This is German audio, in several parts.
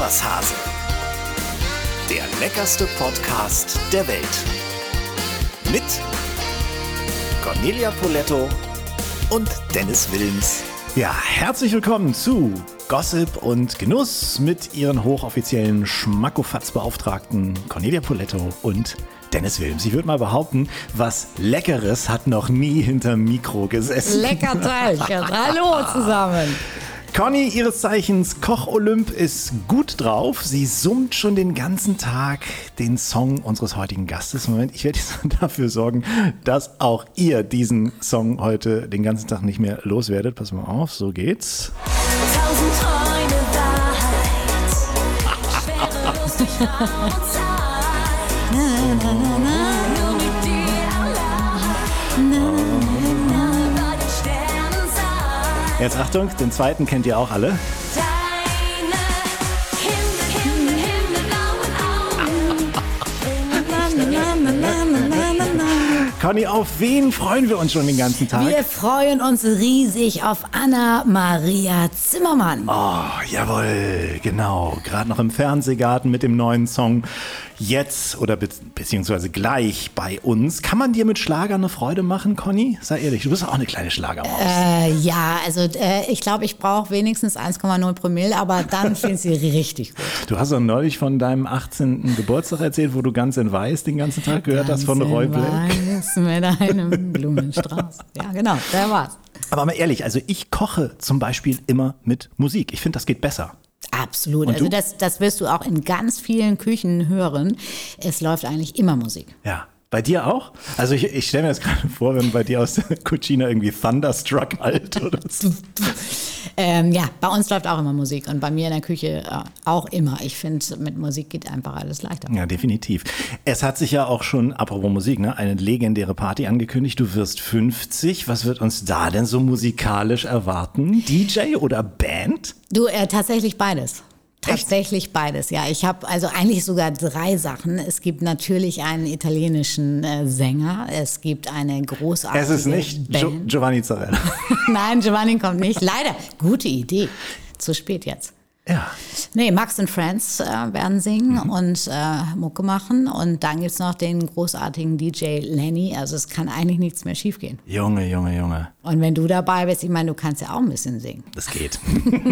was, Hase? Der leckerste Podcast der Welt. Mit Cornelia Poletto und Dennis Wilms. Ja, herzlich willkommen zu Gossip und Genuss mit ihren hochoffiziellen Schmackofatz-Beauftragten Cornelia Poletto und Dennis Wilms. Ich würde mal behaupten, was Leckeres hat noch nie hinterm Mikro gesessen. Lecker Teilchen. Hallo zusammen. Conny, ihres Zeichens Koch Olymp, ist gut drauf. Sie summt schon den ganzen Tag den Song unseres heutigen Gastes. Moment, ich werde dafür sorgen, dass auch ihr diesen Song heute den ganzen Tag nicht mehr loswerdet. Pass mal auf, so geht's. Tausend Träume Wahrheit. Schwerelos durch Raum und Zeit. Nur Jetzt Achtung, den zweiten kennt ihr auch alle. Conny, auf wen freuen wir uns schon den ganzen Tag? Wir freuen uns riesig auf Anna-Maria Zimmermann. Oh, jawohl, genau. Gerade noch im Fernsehgarten mit dem neuen Song. Jetzt oder be beziehungsweise gleich bei uns. Kann man dir mit Schlager eine Freude machen, Conny? Sei ehrlich, du bist auch eine kleine Schlagermaus. Äh, ja, also äh, ich glaube, ich brauche wenigstens 1,0 Promille, aber dann finde ich sie richtig gut. Du hast doch neulich von deinem 18. Geburtstag erzählt, wo du ganz in Weiß den ganzen Tag gehört hast von Ganz Roy Black. Weiß mit einem Blumenstrauß. Ja, genau, der war's. Aber mal ehrlich, also ich koche zum Beispiel immer mit Musik. Ich finde, das geht besser. Absolut. Und Also du? das, das wirst du auch in ganz vielen Küchen hören. Es läuft eigentlich immer Musik. Ja. Bei dir auch? Also ich, ich stelle mir jetzt gerade vor, wenn bei dir aus der Cucina irgendwie Thunderstruck halt oder so. Ähm, ja, bei uns läuft auch immer Musik und bei mir in der Küche äh, auch immer. Ich finde, mit Musik geht einfach alles leichter. Ja, definitiv. Es hat sich ja auch schon, apropos Musik, ne, eine legendäre Party angekündigt. Du wirst 50. Was wird uns da denn so musikalisch erwarten? DJ oder Band? Du, äh, tatsächlich beides. Tatsächlich beides, ja. Ich habe also eigentlich sogar drei Sachen. Es gibt natürlich einen italienischen äh, Sänger. Es gibt eine großartige Es ist nicht Band. Giovanni Zarella. Nein, Giovanni kommt nicht. Leider. Gute Idee. Zu spät jetzt. Ja. Nee, Max and Friends äh, werden singen und äh, Mucke machen. Und dann gibt's noch den großartigen DJ Lenny. Also es kann eigentlich nichts mehr schiefgehen. Junge, Junge, Junge. Und wenn du dabei bist, ich meine, du kannst ja auch ein bisschen singen. Das geht.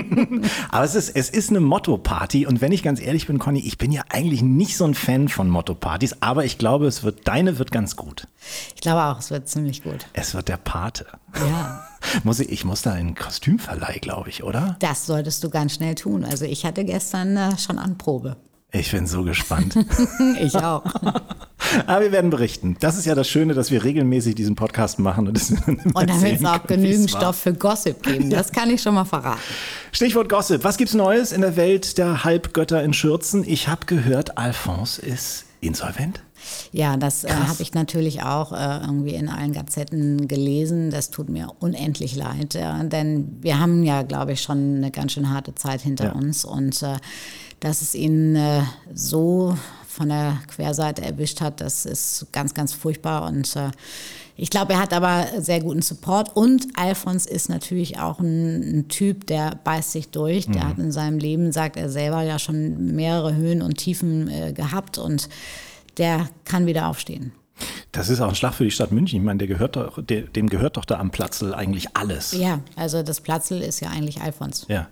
Aber es ist, es ist eine Motto-Party. Und wenn ich ganz ehrlich bin, Conny, ich bin ja eigentlich nicht so ein Fan von Motto-Partys. Aber ich glaube, es wird, deine wird ganz gut. Ich glaube auch, es wird ziemlich gut. Es wird der Pate. Ja. Muss ich, ich muss da in einen Kostümverleih, glaube ich, oder? Das solltest du ganz schnell tun. Also ich hatte gestern äh, schon Anprobe. Ich bin so gespannt. Ich auch. Aber wir werden berichten. Das ist ja das Schöne, dass wir regelmäßig diesen Podcast machen. Und, das Und dann wird es auch genügend Stoff für Gossip geben. Das kann ich schon mal verraten. Stichwort Gossip. Was gibt's Neues in der Welt der Halbgötter in Schürzen? Ich habe gehört, Alphonse ist insolvent. Ja, das äh, habe ich natürlich auch äh, irgendwie in allen Gazetten gelesen. Das tut mir unendlich leid, äh, denn wir haben ja, glaube ich, schon eine ganz schön harte Zeit hinter Ja. uns. Und äh, dass es ihn äh, so von der Querseite erwischt hat, das ist ganz, ganz furchtbar. Und äh, ich glaube, er hat aber sehr guten Support. Und Alphons ist natürlich auch ein, ein Typ, der beißt sich durch. Der hat in seinem Leben, sagt er selber, ja schon mehrere Höhen und Tiefen äh, gehabt. Und der kann wieder aufstehen. Das ist auch ein Schlag für die Stadt München. Ich meine, der gehört doch, der, dem gehört doch da am Platzl eigentlich alles. Ja, also das Platzl ist ja eigentlich Alfons. Ja.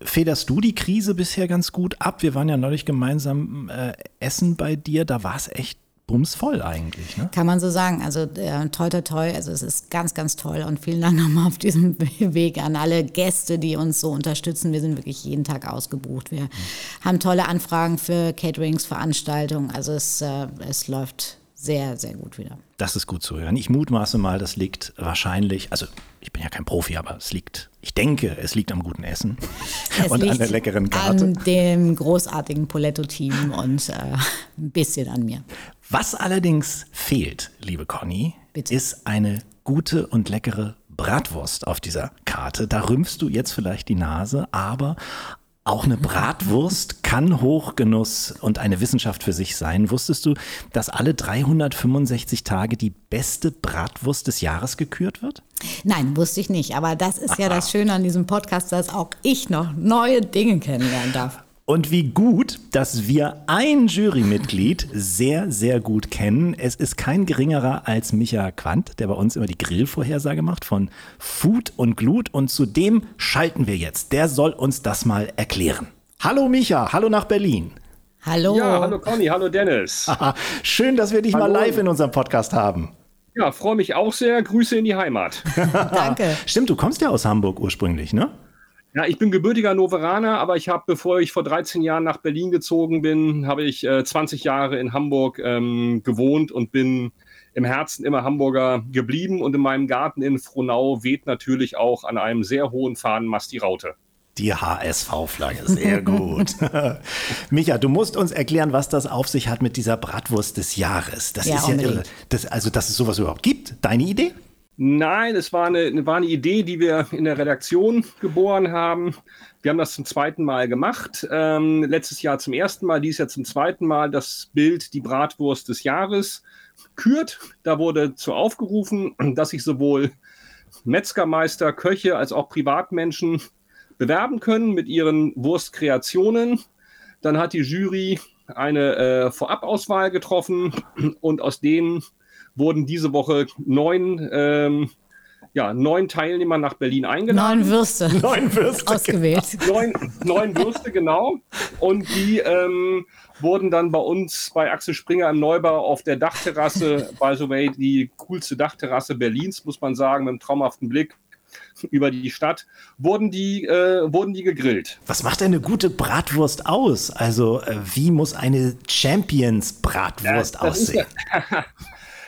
Federst du die Krise bisher ganz gut ab? Wir waren ja neulich gemeinsam äh, essen bei dir. Da war es echt bumsvoll eigentlich. Ne? Kann man so sagen. Also äh, toi, toi, toi. Also es ist ganz, ganz toll. Und vielen Dank nochmal auf diesem Weg an alle Gäste, die uns so unterstützen. Wir sind wirklich jeden Tag ausgebucht. Wir haben tolle Anfragen für Caterings, Veranstaltungen. Also es, äh, es läuft sehr, sehr gut wieder. Das ist gut zu hören. Ich mutmaße mal, das liegt wahrscheinlich, also ich bin ja kein Profi, aber es liegt, ich denke, es liegt am guten Essen Es und an der leckeren Karte. An dem großartigen Poletto-Team und äh, ein bisschen an mir. Was allerdings fehlt, liebe Conny, Bitte. ist eine gute und leckere Bratwurst auf dieser Karte. Da rümpfst du jetzt vielleicht die Nase, aber auch eine Bratwurst kann Hochgenuss und eine Wissenschaft für sich sein. Wusstest du, dass alle 365 Tage die beste Bratwurst des Jahres gekürt wird? Nein, wusste ich nicht. Aber das ist ja das Schöne an diesem Podcast, dass auch ich noch neue Dinge kennenlernen darf. Und wie gut, dass wir ein Jurymitglied sehr, sehr gut kennen. Es ist kein geringerer als Micha Quandt, der bei uns immer die Grillvorhersage macht von Food und Glut. Und zu dem schalten wir jetzt. Der soll uns das mal erklären. Hallo Micha, hallo nach Berlin. Hallo. Ja, hallo Conny, hallo Dennis. Schön, dass wir dich mal Hallo. live in unserem Podcast haben. Ja, freue mich auch sehr. Grüße in die Heimat. Danke. Stimmt, du kommst ja aus Hamburg ursprünglich, ne? Ja, ich bin gebürtiger Hannoveraner, aber ich habe, bevor ich vor 13 Jahren nach Berlin gezogen bin, habe ich äh, 20 Jahre in Hamburg ähm, gewohnt und bin im Herzen immer Hamburger geblieben. Und in meinem Garten in Frohnau weht natürlich auch an einem sehr hohen Fahnenmast die Raute. Die HSV-Flagge, sehr gut. Micha, du musst uns erklären, was das auf sich hat mit dieser Bratwurst des Jahres. Das Ja, ist ja unbedingt. irre. Das, also, dass es sowas überhaupt gibt. Deine Idee? Nein, es war eine, war eine Idee, die wir in der Redaktion geboren haben. Wir haben das zum zweiten Mal gemacht. Ähm, letztes Jahr zum ersten Mal, dieses Jahr zum zweiten Mal das Bild Die Bratwurst des Jahres kürt. Da wurde zu aufgerufen, dass sich sowohl Metzgermeister, Köche als auch Privatmenschen bewerben können mit ihren Wurstkreationen. Dann hat die Jury eine äh, Vorabauswahl getroffen und aus denen wurden diese Woche neun, ähm, ja, neun Teilnehmer nach Berlin eingeladen. Neun Würste Neun Würste. ausgewählt. Neun, neun Würste, genau. Und die ähm, wurden dann bei uns bei Axel Springer im Neubau auf der Dachterrasse, by the way, die coolste Dachterrasse Berlins, muss man sagen, mit einem traumhaften Blick über die Stadt, wurden die, äh, wurden die gegrillt. Was macht denn eine gute Bratwurst aus? Also, äh, wie muss eine Champions-Bratwurst Ja, aussehen?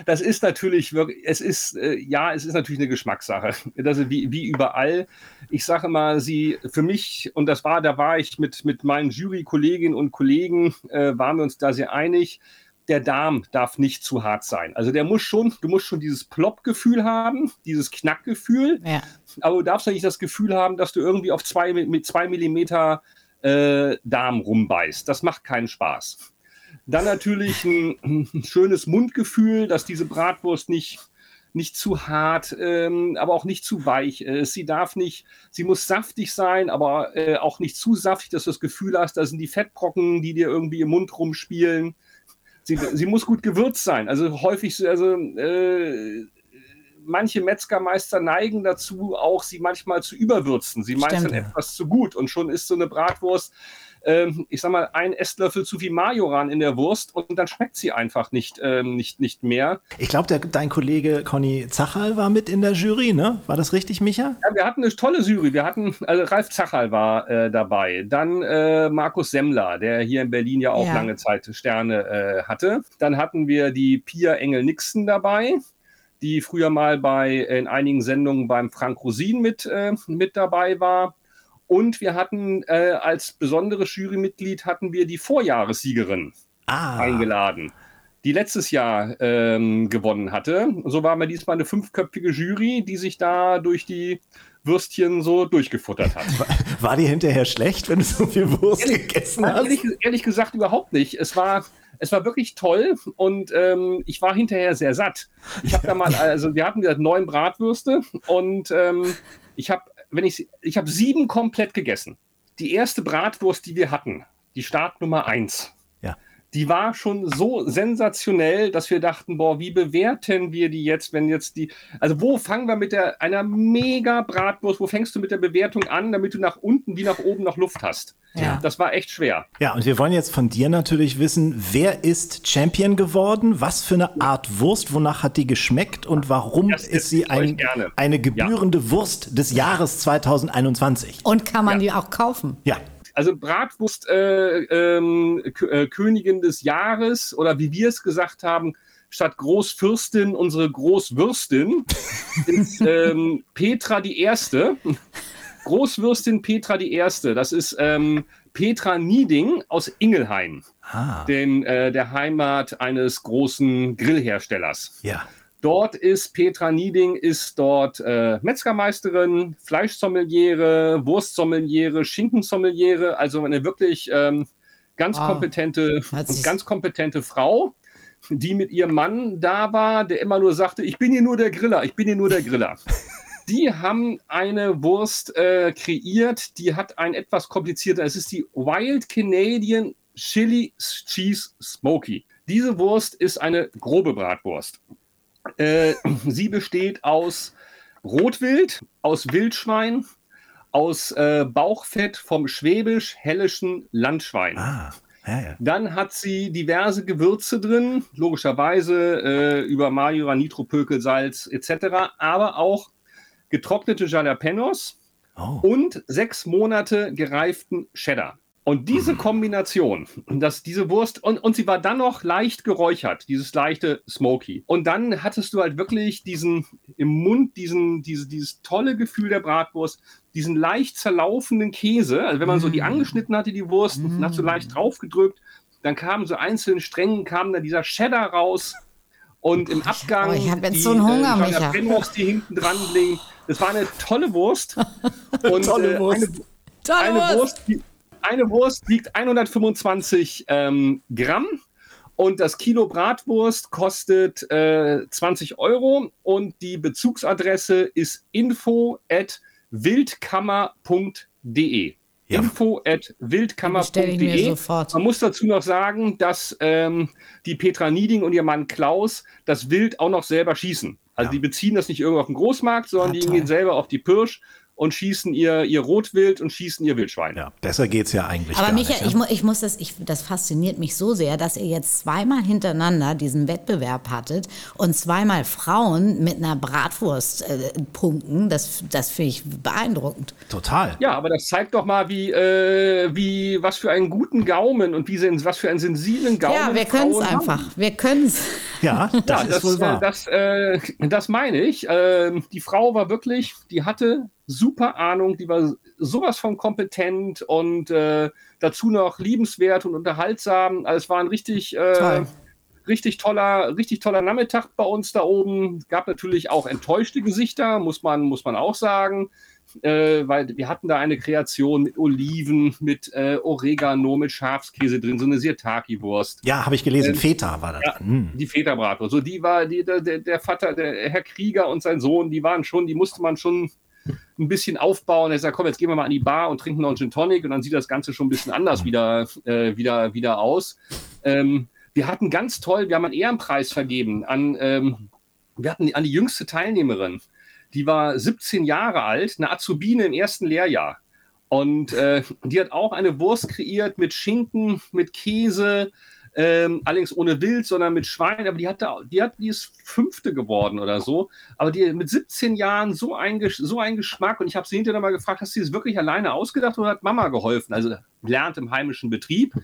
Das ist natürlich wirklich, es ist, äh, ja, es ist natürlich eine Geschmackssache. Das ist wie, wie überall. Ich sage mal, sie, für mich, und das war, da war ich mit, mit meinen Jury-Kolleginnen und Kollegen, äh, waren wir uns da sehr einig, der Darm darf nicht zu hart sein. Also der muss schon, du musst schon dieses Plop-Gefühl haben, dieses Knackgefühl, Ja. aber du darfst ja nicht das Gefühl haben, dass du irgendwie auf zwei, mit zwei Millimeter äh, Darm rumbeißt. Das macht keinen Spaß. Dann natürlich ein, ein schönes Mundgefühl, dass diese Bratwurst nicht, nicht zu hart, ähm, aber auch nicht zu weich ist. Sie darf nicht, sie muss saftig sein, aber äh, auch nicht zu saftig, dass du das Gefühl hast, da sind die Fettbrocken, die dir irgendwie im Mund rumspielen. Sie, sie muss gut gewürzt sein. Also häufig, so- also äh, manche Metzgermeister neigen dazu, auch sie manchmal zu überwürzen. Sie meistern etwas zu gut und schon ist so eine Bratwurst, ähm, ich sag mal, ein Esslöffel zu viel Majoran in der Wurst und dann schmeckt sie einfach nicht, ähm, nicht, nicht mehr. Ich glaube, dein Kollege Conny Zachal war mit in der Jury, ne? War das richtig, Micha? Ja, wir hatten eine tolle Jury. Wir hatten, also Ralf Zachal war äh, dabei, dann äh, Markus Semmler, der hier in Berlin ja auch Ja. lange Zeit Sterne äh, hatte. Dann hatten wir die Pia Engel-Nixon dabei, die früher mal bei in einigen Sendungen beim Frank Rosin mit, äh, mit dabei war. Und wir hatten äh, als besonderes Jurymitglied hatten wir die Vorjahressiegerin Ah, eingeladen, die letztes Jahr ähm, gewonnen hatte. So waren wir diesmal eine fünfköpfige Jury, die sich da durch die Würstchen so durchgefuttert hat. war dir hinterher schlecht, wenn du so viel Wurst gegessen Nein, hast? ehrlich, ehrlich gesagt überhaupt nicht. Es war, es war wirklich toll und ähm, ich war hinterher sehr satt. Ich habe da mal, also wir hatten gesagt neun Bratwürste und ähm, ich habe, wenn ich, ich habe sieben komplett gegessen. Die erste Bratwurst, die wir hatten, die Startnummer eins. Ja. Die war schon so sensationell, dass wir dachten, boah, wie bewerten wir die jetzt, wenn jetzt die, also wo fangen wir mit der, einer mega Bratwurst, wo fängst du mit der Bewertung an, damit du nach unten wie nach oben noch Luft hast? Ja. Das war echt schwer. Ja, und wir wollen jetzt von dir natürlich wissen, wer ist Champion geworden? Was für eine Art Wurst? Wonach hat die geschmeckt? Und warum Das ist sie ein, eine gebührende Wurst des Jahres 2021? Und kann man Ja. die auch kaufen? Ja, Also Bratwurst äh, ähm, äh, Königin des Jahres oder wie wir es gesagt haben, statt Großfürstin unsere Großwürstin ist ähm, Petra die Erste. Großwürstin Petra die Erste. Das ist ähm, Petra Nieding aus Ingelheim, ah, dem, äh, der Heimat eines großen Grillherstellers. ja. Dort ist Petra Nieding, ist dort äh, Metzgermeisterin, Fleischsommeliere, Wurstsommeliere, Schinkensommeliere, also eine wirklich ähm, ganz Wow. kompetente ganz kompetente Frau, die mit ihrem Mann da war, der immer nur sagte, ich bin hier nur der Griller, ich bin hier nur der Griller. Die haben eine Wurst äh, kreiert, die hat ein etwas komplizierter. Es ist die Wild Canadian Chili Cheese Smoky. Diese Wurst ist eine grobe Bratwurst. Äh, sie besteht aus Rotwild, aus Wildschwein, aus äh, Bauchfett vom schwäbisch-hellischen Landschwein. Ah, ja, ja. Dann hat sie diverse Gewürze drin, logischerweise äh, über Majora, Nitropökel, Salz etc., aber auch getrocknete Jalapenos Oh. und sechs Monate gereiften Cheddar. Und diese Kombination, dass diese Wurst, und, und sie war dann noch leicht geräuchert, dieses leichte Smoky. Und dann hattest du halt wirklich diesen im Mund, diesen, diese, dieses tolle Gefühl der Bratwurst, diesen leicht zerlaufenden Käse. Also wenn man so die angeschnitten hatte, die Wurst, und hat so leicht draufgedrückt, dann kamen so einzelnen Strängen, kam dann dieser Cheddar raus. Und im Abgang. oh, ich hab jetzt die, so einen Hunger, äh, Micha. Jalapenos, die hinten dran liegen. Das war eine tolle Wurst. Und, Tolle äh, Wurst. Eine, Tolle eine Wurst. Wurst, die, eine Wurst wiegt 125 ähm, Gramm und das Kilo Bratwurst kostet äh, 20 Euro und die Bezugsadresse ist info at wildkammer.de. Ja. Info at wildkammer.de. Man muss dazu noch sagen, dass ähm, die Petra Nieding und ihr Mann Klaus das Wild auch noch selber schießen. Also Ja. die beziehen das nicht irgendwo auf dem Großmarkt, sondern Ah, die toll. gehen selber auf die Pirsch und schießen ihr, ihr Rotwild und schießen ihr Wildschwein. Ja, besser geht's ja eigentlich Aber gar Micha, nicht. ich, ja? mu ich muss das, ich, das fasziniert mich so sehr, dass ihr jetzt zweimal hintereinander diesen Wettbewerb hattet und zweimal Frauen mit einer Bratwurst äh, punkten. Das, das finde ich beeindruckend. Total. Ja, aber das zeigt doch mal, wie, äh, wie was für einen guten Gaumen und wie was für einen sensiblen Gaumen. ja, wir können es haben. einfach. Wir können es. Ja, das Ja, ist das, wohl äh, wahr. das, äh, das meine ich. Ähm, die Frau war wirklich, die hatte super Ahnung, die war sowas von kompetent und äh, dazu noch liebenswert und unterhaltsam. Also es war ein richtig, äh, richtig toller, richtig toller Nachmittag bei uns da oben. Es gab natürlich auch enttäuschte Gesichter, muss man, muss man auch sagen. Äh, weil wir hatten da eine Kreation mit Oliven, mit äh, Oregano, mit Schafskäse drin, so eine Sirtaki-Wurst ja, habe ich gelesen. Feta war da drin. Hm. die Väterbratwurst. So, die war, die, der, der der Vater, der Herr Krieger und sein Sohn, die waren schon, die musste man schon ein bisschen aufbauen. Er sagt, komm, jetzt gehen wir mal an die Bar und trinken noch einen Gin Tonic und dann sieht das Ganze schon ein bisschen anders wieder, äh, wieder, wieder aus. Ähm, wir hatten ganz toll, wir haben einen Ehrenpreis vergeben an, ähm, wir hatten an die jüngste Teilnehmerin. Die war 17 Jahre alt, eine Azubine im ersten Lehrjahr. Und äh, die hat auch eine Wurst kreiert mit Schinken, mit Käse, ähm, allerdings ohne Wild, sondern mit Schwein. Aber die hat, da, die hat, die ist fünfte geworden oder so. Aber die mit 17 Jahren so ein, so ein Geschmack. Und ich habe sie hinterher mal gefragt, hast du das wirklich alleine ausgedacht oder hat Mama geholfen? Also lernt im heimischen Betrieb.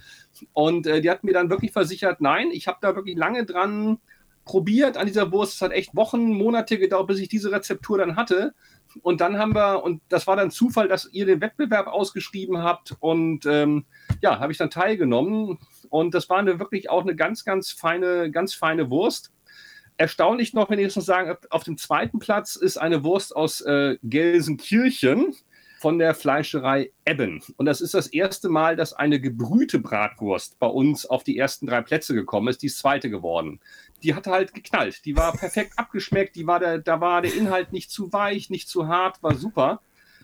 Und äh, die hat mir dann wirklich versichert, nein, ich habe da wirklich lange dran probiert an dieser Wurst. Es hat echt Wochen, Monate gedauert, bis ich diese Rezeptur dann hatte. Und dann haben wir, und das war dann Zufall, dass ihr den Wettbewerb ausgeschrieben habt. Und ähm, ja, habe ich dann teilgenommen. Und das war eine, wirklich auch eine ganz, ganz feine, ganz feine Wurst. Erstaunlich noch, wenn ich noch sagen, auf dem zweiten Platz ist eine Wurst aus äh, Gelsenkirchen von der Fleischerei Ebben. Und das ist das erste Mal, dass eine gebrühte Bratwurst bei uns auf die ersten drei Plätze gekommen ist. Die ist zweite geworden. Die hatte halt geknallt. Die war perfekt abgeschmeckt. Die war der, da war der Inhalt nicht zu weich, nicht zu hart, war super.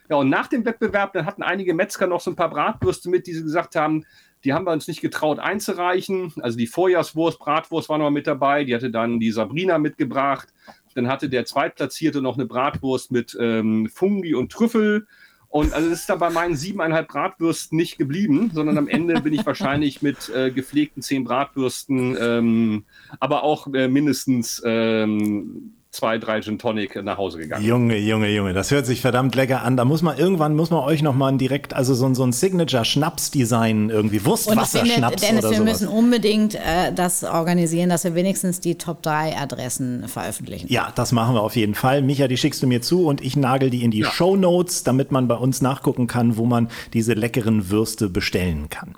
Ja, und nach dem Wettbewerb, dann hatten einige Metzger noch so ein paar Bratwürste mit, die sie gesagt haben, die haben wir uns nicht getraut einzureichen. Also die Vorjahrswurst, Bratwurst war noch mit dabei. Die hatte dann die Sabrina mitgebracht. Dann hatte der Zweitplatzierte noch eine Bratwurst mit ähm, Fungi und Trüffel. Und also das ist dann bei meinen siebeneinhalb Bratwürsten nicht geblieben, sondern am Ende bin ich wahrscheinlich mit äh, gepflegten zehn Bratwürsten, ähm, aber auch äh, mindestens ähm, zwei, drei Gin Tonic nach Hause gegangen. Junge, Junge, Junge, das hört sich verdammt lecker an. Da muss man irgendwann, muss man euch nochmal direkt, also so, ein- so ein Signature-Schnaps-Design irgendwie, Wurstwasserschnaps Dennis, oder wir sowas. müssen unbedingt äh, das organisieren, dass wir wenigstens die Top 3 Adressen veröffentlichen. Ja, das machen wir auf jeden Fall. Micha, die schickst du mir zu und ich nagel die in die Ja. Show Notes, damit man bei uns nachgucken kann, wo man diese leckeren Würste bestellen kann.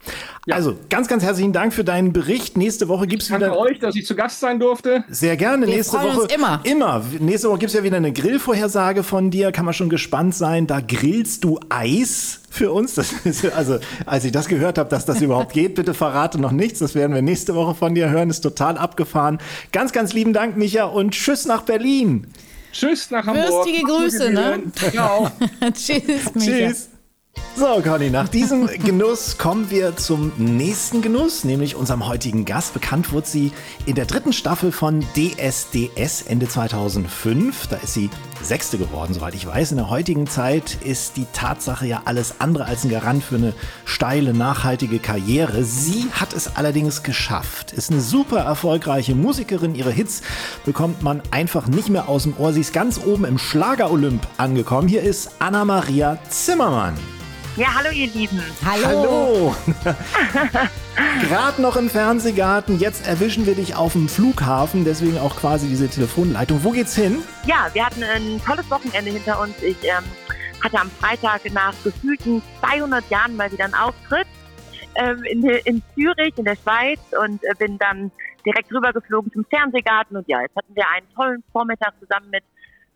Ja. Also, ganz, ganz herzlichen Dank für deinen Bericht. Nächste Woche gibt's Danke wieder. euch, dass ich zu Gast sein durfte. Sehr gerne. Wir Nächste Woche. uns immer. Immer. Nächste Woche gibt's ja wieder eine Grillvorhersage von dir. Kann man schon gespannt sein. Da grillst du Eis für uns. Das ist, also, als ich das gehört habe, dass das überhaupt geht, bitte verrate noch nichts. Das werden wir nächste Woche von dir hören. Ist total abgefahren. Ganz, ganz lieben Dank, Micha, und tschüss nach Berlin. Tschüss nach Hamburg. Würstige Grüße, ne? Ciao. Tschüss, Micha. Tschüss. So, Conny, nach diesem Genuss kommen wir zum nächsten Genuss, nämlich unserem heutigen Gast. Bekannt wurde sie in der dritten Staffel von DSDS Ende 2005. Da ist sie Sechste geworden, soweit ich weiß. In der heutigen Zeit ist die Tatsache ja alles andere als ein Garant für eine steile, nachhaltige Karriere. Sie hat es allerdings geschafft. Ist eine super erfolgreiche Musikerin. Ihre Hits bekommt man einfach nicht mehr aus dem Ohr. Sie ist ganz oben im Schlager-Olymp angekommen. Hier ist Anna-Maria Zimmermann. Ja, hallo ihr Lieben. Hallo. Hallo! Gerade noch im Fernsehgarten, jetzt erwischen wir dich auf dem Flughafen, deswegen auch quasi diese Telefonleitung. Wo geht's hin? Ja, wir hatten ein tolles Wochenende hinter uns. Ich ähm, hatte am Freitag nach gefühlten 200 Jahren mal wieder einen Auftritt ähm, in, in Zürich, in der Schweiz und äh, bin dann direkt rübergeflogen zum Fernsehgarten. Und ja, jetzt hatten wir einen tollen Vormittag zusammen mit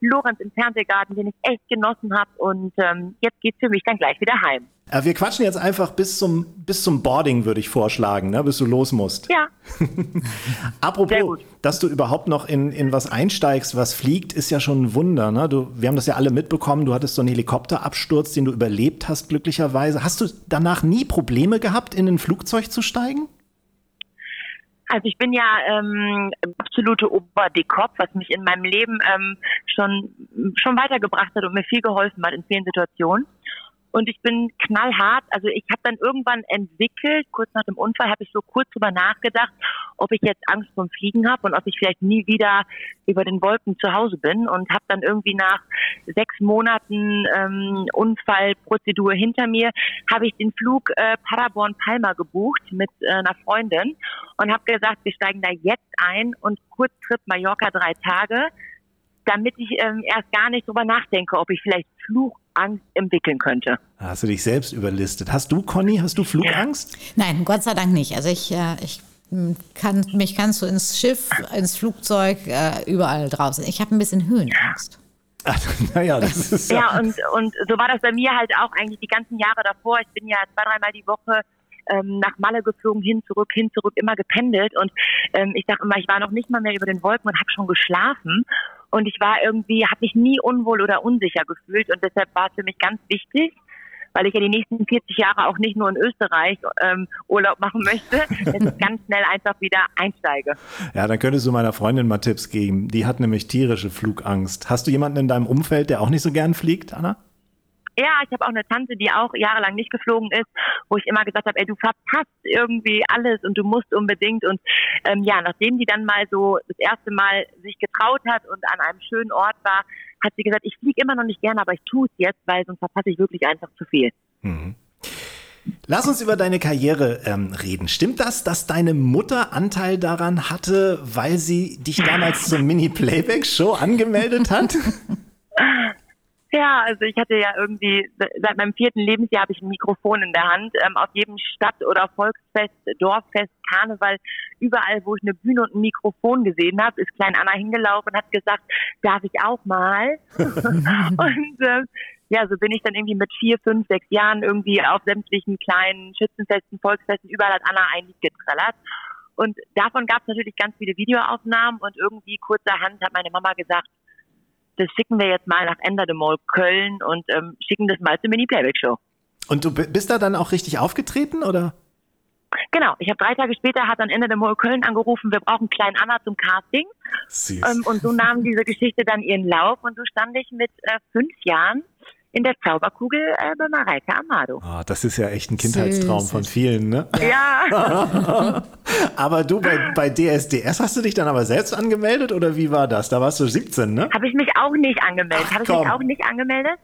Lorenz im Fernsehgarten, den ich echt genossen habe. Und ähm, jetzt geht's für mich dann gleich wieder heim. Äh, Wir quatschen jetzt einfach bis zum, bis zum Boarding, würde ich vorschlagen, ne? bis du los musst. Ja, Apropos, dass du überhaupt noch in, in was einsteigst, was fliegt, ist ja schon ein Wunder. Ne? Du, wir haben das ja alle mitbekommen. Du hattest so einen Helikopterabsturz, den du überlebt hast, glücklicherweise. Hast du danach nie Probleme gehabt, in ein Flugzeug zu steigen? Also ich bin ja ähm, absolute Oberdeckop, was mich in meinem Leben ähm, schon schon weitergebracht hat und mir viel geholfen hat in vielen Situationen. Und ich bin knallhart. Also ich habe dann irgendwann entwickelt, kurz nach dem Unfall, habe ich so kurz drüber nachgedacht, ob ich jetzt Angst vorm Fliegen habe und ob ich vielleicht nie wieder über den Wolken zu Hause bin. Und habe dann irgendwie nach sechs Monaten ähm, Unfallprozedur hinter mir, habe ich den Flug äh, Paderborn-Palma gebucht mit äh, einer Freundin und habe gesagt, wir steigen da jetzt ein und Kurztrip Mallorca drei Tage damit ich ähm, erst gar nicht drüber nachdenke, ob ich vielleicht Flugangst entwickeln könnte. Da Hast du dich selbst überlistet? Hast du, Conny, hast du Flugangst? Nein, Gott sei Dank nicht. Also ich, äh, ich m, kann, mich kannst du ins Schiff, ins Flugzeug, äh, überall draußen. Ich habe ein bisschen Höhenangst. naja, das ist ja. Ja, und, und so war das bei mir halt auch eigentlich die ganzen Jahre davor. Ich bin ja zwei, dreimal die Woche ähm, nach Malle geflogen, hin, zurück, hin, zurück, immer gependelt. Und ähm, ich sage immer, ich war noch nicht mal mehr über den Wolken und habe schon geschlafen. Und ich war irgendwie, habe mich nie unwohl oder unsicher gefühlt. Und deshalb war es für mich ganz wichtig, weil ich ja die nächsten 40 Jahre auch nicht nur in Österreich ähm, Urlaub machen möchte, dass ich ganz schnell einfach wieder einsteige. ja, dann könntest du meiner Freundin mal Tipps geben. Die hat nämlich tierische Flugangst. Hast du jemanden in deinem Umfeld, der auch nicht so gern fliegt, Anna? Ja, ich habe auch eine Tante, die auch jahrelang nicht geflogen ist, wo ich immer gesagt habe, ey, du verpasst irgendwie alles und du musst unbedingt. Und ähm, ja, nachdem die dann mal so das erste Mal sich getraut hat und an einem schönen Ort war, hat sie gesagt, ich fliege immer noch nicht gerne, aber ich tue es jetzt, weil sonst verpasse ich wirklich einfach zu viel. Lass uns über deine Karriere ähm, reden. Stimmt das, dass deine Mutter Anteil daran hatte, weil sie dich damals zur Mini-Playback-Show angemeldet hat? Ja, also ich hatte ja irgendwie, seit meinem vierten Lebensjahr habe ich ein Mikrofon in der Hand. Ähm, auf jedem Stadt- oder Volksfest, Dorffest, Karneval, überall, wo ich eine Bühne und ein Mikrofon gesehen habe, ist Klein Anna hingelaufen und hat gesagt, darf ich auch mal? und ähm, ja, so bin ich dann irgendwie mit vier, fünf, sechs Jahren irgendwie auf sämtlichen kleinen Schützenfesten, Volksfesten, überall hat Anna ein Lied getrellert. Und davon gab es natürlich ganz viele Videoaufnahmen und irgendwie kurzerhand hat meine Mama gesagt, das schicken wir jetzt mal nach Enderdemol Köln und ähm, schicken das mal zur Mini-Playback-Show. Und du bi- bist da dann auch richtig aufgetreten, oder? Genau, ich habe drei Tage später hat dann Enderdemol Köln angerufen, wir brauchen kleinen Anna zum Casting. Ähm, und so nahm diese Geschichte dann ihren Lauf und so stand ich mit äh, fünf Jahren in der Zauberkugel äh, bei Mareike Amado. Ah, das ist ja echt ein Kindheitstraum Süß. von vielen, ne? Ja, Aber du bei, bei DSDS hast du dich dann aber selbst angemeldet oder wie war das? Da warst du 17, ne? habe ich mich auch nicht angemeldet. Habe ich mich auch nicht angemeldet.